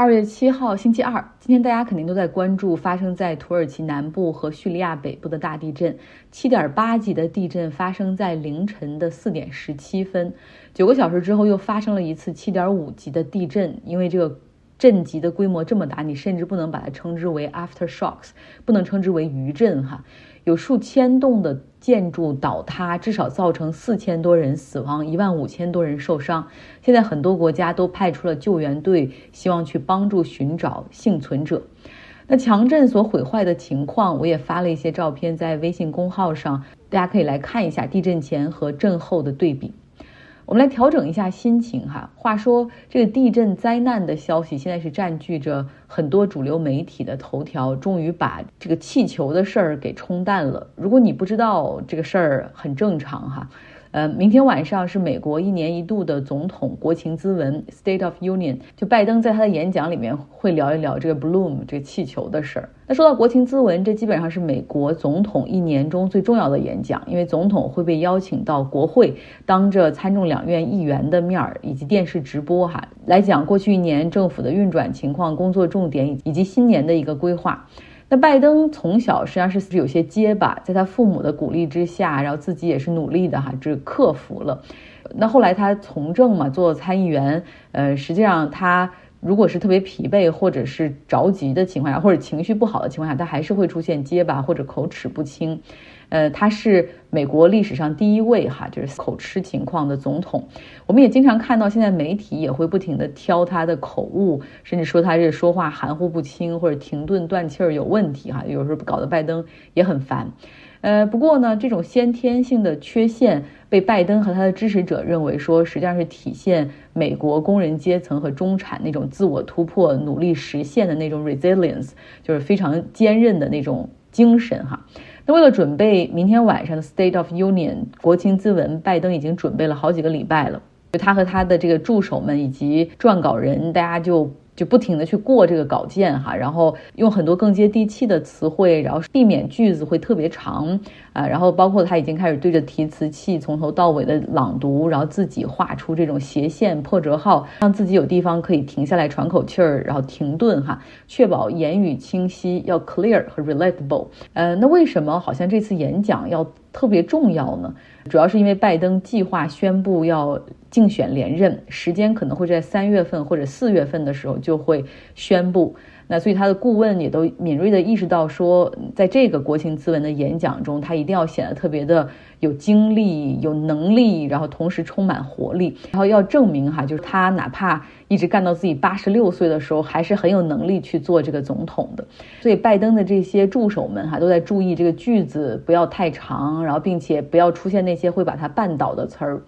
二月七号，星期二，今天大家肯定都在关注发生在土耳其南部和叙利亚北部的大地震。七点八级的地震发生在凌晨的四点十七分，九个小时之后又发生了一次七点五级的地震。因为这个震级的规模这么大，你甚至不能把它称之为 aftershocks，不能称之为余震哈。有数千栋的建筑倒塌，至少造成四千多人死亡，一万五千多人受伤。现在很多国家都派出了救援队，希望去帮助寻找幸存者。那强震所毁坏的情况，我也发了一些照片在微信公号上，大家可以来看一下地震前和震后的对比。我们来调整一下心情哈。话说，这个地震灾难的消息现在是占据着很多主流媒体的头条，终于把这个气球的事儿给冲淡了。如果你不知道这个事儿，很正常哈。呃，明天晚上是美国一年一度的总统国情咨文 （State of Union），就拜登在他的演讲里面会聊一聊这个 Bloom 这个气球的事儿。那说到国情咨文，这基本上是美国总统一年中最重要的演讲，因为总统会被邀请到国会，当着参众两院议员的面儿以及电视直播哈，来讲过去一年政府的运转情况、工作重点以及新年的一个规划。那拜登从小实际上是有些结巴，在他父母的鼓励之下，然后自己也是努力的哈，这克服了。那后来他从政嘛，做参议员，呃，实际上他。如果是特别疲惫或者是着急的情况下，或者情绪不好的情况下，他还是会出现结巴或者口齿不清。呃，他是美国历史上第一位哈，就是口吃情况的总统。我们也经常看到，现在媒体也会不停的挑他的口误，甚至说他这说话含糊不清或者停顿断气儿有问题哈，有时候搞得拜登也很烦。呃，不过呢，这种先天性的缺陷被拜登和他的支持者认为说，实际上是体现美国工人阶层和中产那种自我突破、努力实现的那种 resilience，就是非常坚韧的那种精神哈。那为了准备明天晚上的 State of Union 国情咨文，拜登已经准备了好几个礼拜了，就他和他的这个助手们以及撰稿人，大家就。就不停的去过这个稿件哈，然后用很多更接地气的词汇，然后避免句子会特别长啊，然后包括他已经开始对着提词器从头到尾的朗读，然后自己画出这种斜线破折号，让自己有地方可以停下来喘口气儿，然后停顿哈，确保言语清晰，要 clear 和 relatable。呃，那为什么好像这次演讲要特别重要呢？主要是因为拜登计划宣布要竞选连任，时间可能会在三月份或者四月份的时候就会宣布。那所以他的顾问也都敏锐地意识到，说在这个国情咨文的演讲中，他一定要显得特别的有精力、有能力，然后同时充满活力，然后要证明哈，就是他哪怕一直干到自己八十六岁的时候，还是很有能力去做这个总统的。所以拜登的这些助手们哈，都在注意这个句子不要太长，然后并且不要出现那些会把他绊倒的词儿。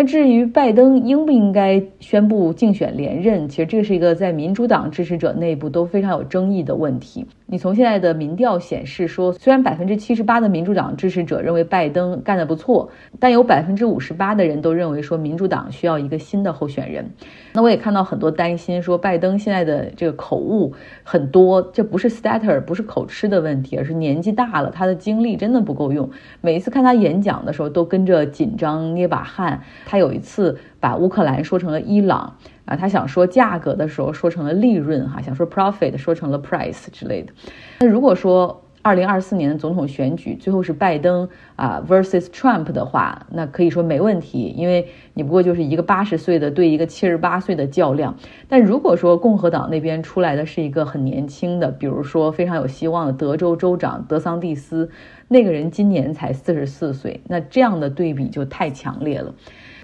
那至于拜登应不应该宣布竞选连任，其实这是一个在民主党支持者内部都非常有争议的问题。你从现在的民调显示说，虽然百分之七十八的民主党支持者认为拜登干得不错，但有百分之五十八的人都认为说民主党需要一个新的候选人。那我也看到很多担心说，拜登现在的这个口误很多，这不是 stutter，不是口吃的问题，而是年纪大了，他的精力真的不够用。每一次看他演讲的时候，都跟着紧张捏把汗。他有一次把乌克兰说成了伊朗。啊，他想说价格的时候说成了利润哈，想说 profit 说成了 price 之类的。那如果说二零二四年的总统选举最后是拜登啊 versus Trump 的话，那可以说没问题，因为你不过就是一个八十岁的对一个七十八岁的较量。但如果说共和党那边出来的是一个很年轻的，比如说非常有希望的德州州长德桑蒂斯，那个人今年才四十四岁，那这样的对比就太强烈了。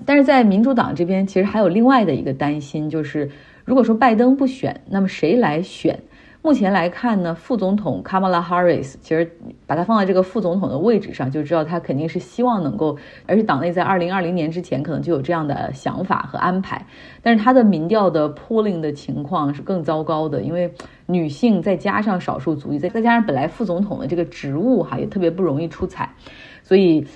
但是在民主党这边，其实还有另外的一个担心，就是如果说拜登不选，那么谁来选？目前来看呢，副总统 Kamala Harris，其实把他放在这个副总统的位置上，就知道他肯定是希望能够，而且党内在二零二零年之前可能就有这样的想法和安排。但是他的民调的 polling 的情况是更糟糕的，因为女性再加上少数族裔，再再加上本来副总统的这个职务哈也特别不容易出彩，所以。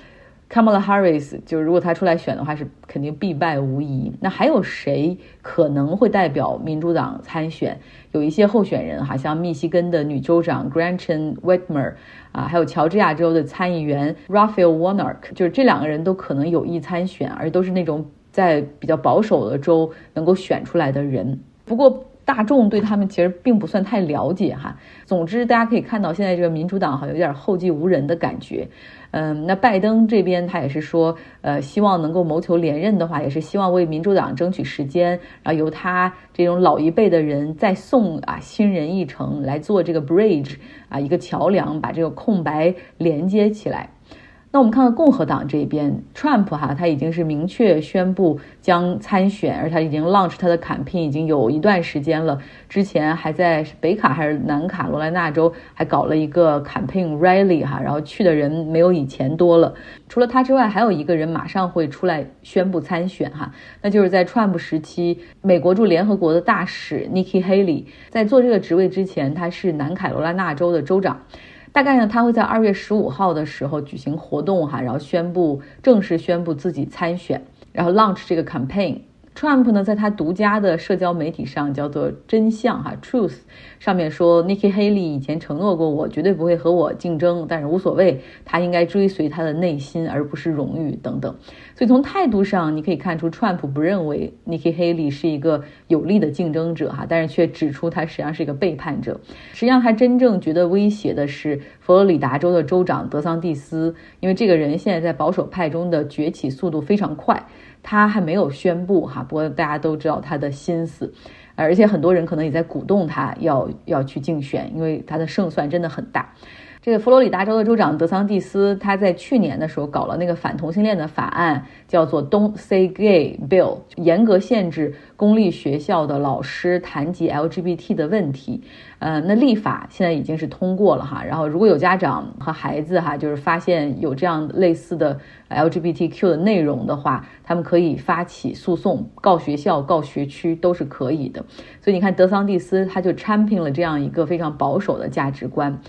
Kamala Harris 就如果他出来选的话，是肯定必败无疑。那还有谁可能会代表民主党参选？有一些候选人哈，像密西根的女州长 Gretchen Whitmer 啊，还有乔治亚州的参议员 Raphael Warnock，就是这两个人都可能有意参选，而都是那种在比较保守的州能够选出来的人。不过。大众对他们其实并不算太了解哈。总之，大家可以看到现在这个民主党好像有点后继无人的感觉。嗯，那拜登这边他也是说，呃，希望能够谋求连任的话，也是希望为民主党争取时间，然后由他这种老一辈的人再送啊新人一程来做这个 bridge 啊一个桥梁，把这个空白连接起来。那我们看看共和党这边，Trump 哈，他已经是明确宣布将参选，而他已经 launch 他的 campaign 已经有一段时间了。之前还在北卡还是南卡罗来纳州还搞了一个 campaign rally 哈，然后去的人没有以前多了。除了他之外，还有一个人马上会出来宣布参选哈，那就是在 Trump 时期美国驻联合国的大使 Nikki Haley，在做这个职位之前，他是南卡罗来纳州的州长。大概呢，他会在二月十五号的时候举行活动哈，然后宣布正式宣布自己参选，然后 launch 这个 campaign。Trump 呢，在他独家的社交媒体上叫做“真相”哈 （Truth） 上面说，Nikki Haley 以前承诺过我，绝对不会和我竞争，但是无所谓，他应该追随他的内心，而不是荣誉等等。所以从态度上，你可以看出，Trump 不认为 Nikki Haley 是一个有力的竞争者哈，但是却指出他实际上是一个背叛者。实际上，他真正觉得威胁的是佛罗里达州的州长德桑蒂斯，因为这个人现在在保守派中的崛起速度非常快。他还没有宣布哈，不过大家都知道他的心思，而且很多人可能也在鼓动他要要去竞选，因为他的胜算真的很大。这个佛罗里达州的州长德桑蒂斯，他在去年的时候搞了那个反同性恋的法案，叫做 Don't Say Gay Bill，严格限制公立学校的老师谈及 LGBT 的问题。呃，那立法现在已经是通过了哈。然后如果有家长和孩子哈，就是发现有这样类似的 LGBTQ 的内容的话，他们可以发起诉讼，告学校、告学区都是可以的。所以你看，德桑蒂斯他就参聘了这样一个非常保守的价值观。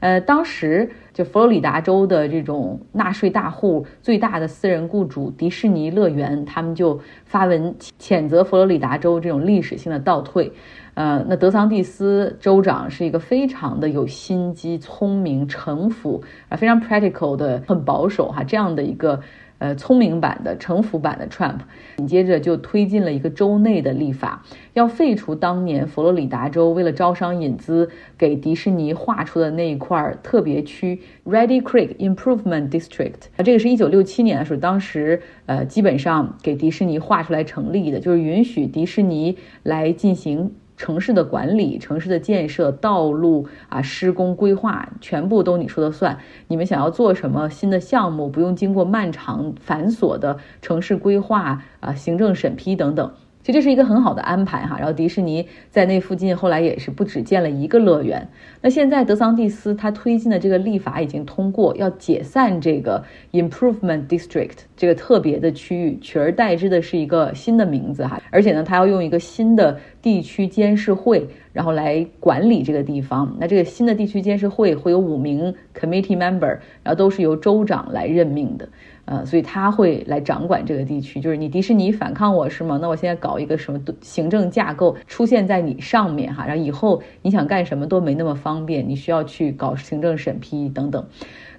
呃，当时就佛罗里达州的这种纳税大户、最大的私人雇主迪士尼乐园，他们就发文谴责佛罗里达州这种历史性的倒退。呃，那德桑蒂斯州长是一个非常的有心机、聪明、城府啊，非常 practical 的，很保守哈，这样的一个。呃，聪明版的、城府版的 Trump，紧接着就推进了一个州内的立法，要废除当年佛罗里达州为了招商引资给迪士尼划出的那一块特别区 Ready Creek Improvement District。这个是一九六七年的时候，当时呃，基本上给迪士尼划出来成立的，就是允许迪士尼来进行。城市的管理、城市的建设、道路啊、施工规划，全部都你说的算。你们想要做什么新的项目，不用经过漫长繁琐的城市规划啊、行政审批等等。其实这是一个很好的安排哈，然后迪士尼在那附近后来也是不止建了一个乐园。那现在德桑蒂斯他推进的这个立法已经通过，要解散这个 Improvement District 这个特别的区域，取而代之的是一个新的名字哈，而且呢，他要用一个新的地区监事会，然后来管理这个地方。那这个新的地区监事会会有五名 Committee Member，然后都是由州长来任命的。呃，所以他会来掌管这个地区，就是你迪士尼反抗我是吗？那我现在搞一个什么行政架构出现在你上面哈，然后以后你想干什么都没那么方便，你需要去搞行政审批等等。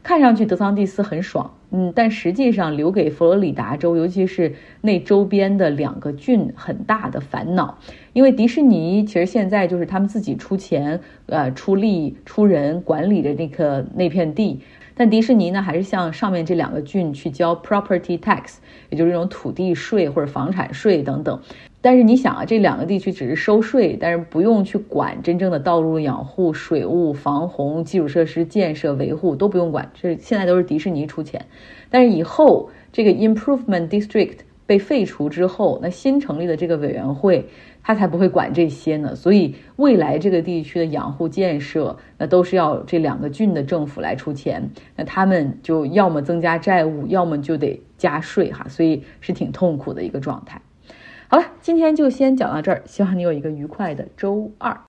看上去德桑蒂斯很爽，嗯，但实际上留给佛罗里达州，尤其是那周边的两个郡很大的烦恼，因为迪士尼其实现在就是他们自己出钱，呃，出力出人管理的那个那片地。但迪士尼呢，还是向上面这两个郡去交 property tax，也就是这种土地税或者房产税等等。但是你想啊，这两个地区只是收税，但是不用去管真正的道路养护、水务、防洪、基础设施建设、维护都不用管，这现在都是迪士尼出钱。但是以后这个 improvement district 被废除之后，那新成立的这个委员会。他才不会管这些呢，所以未来这个地区的养护建设，那都是要这两个郡的政府来出钱，那他们就要么增加债务，要么就得加税哈，所以是挺痛苦的一个状态。好了，今天就先讲到这儿，希望你有一个愉快的周二。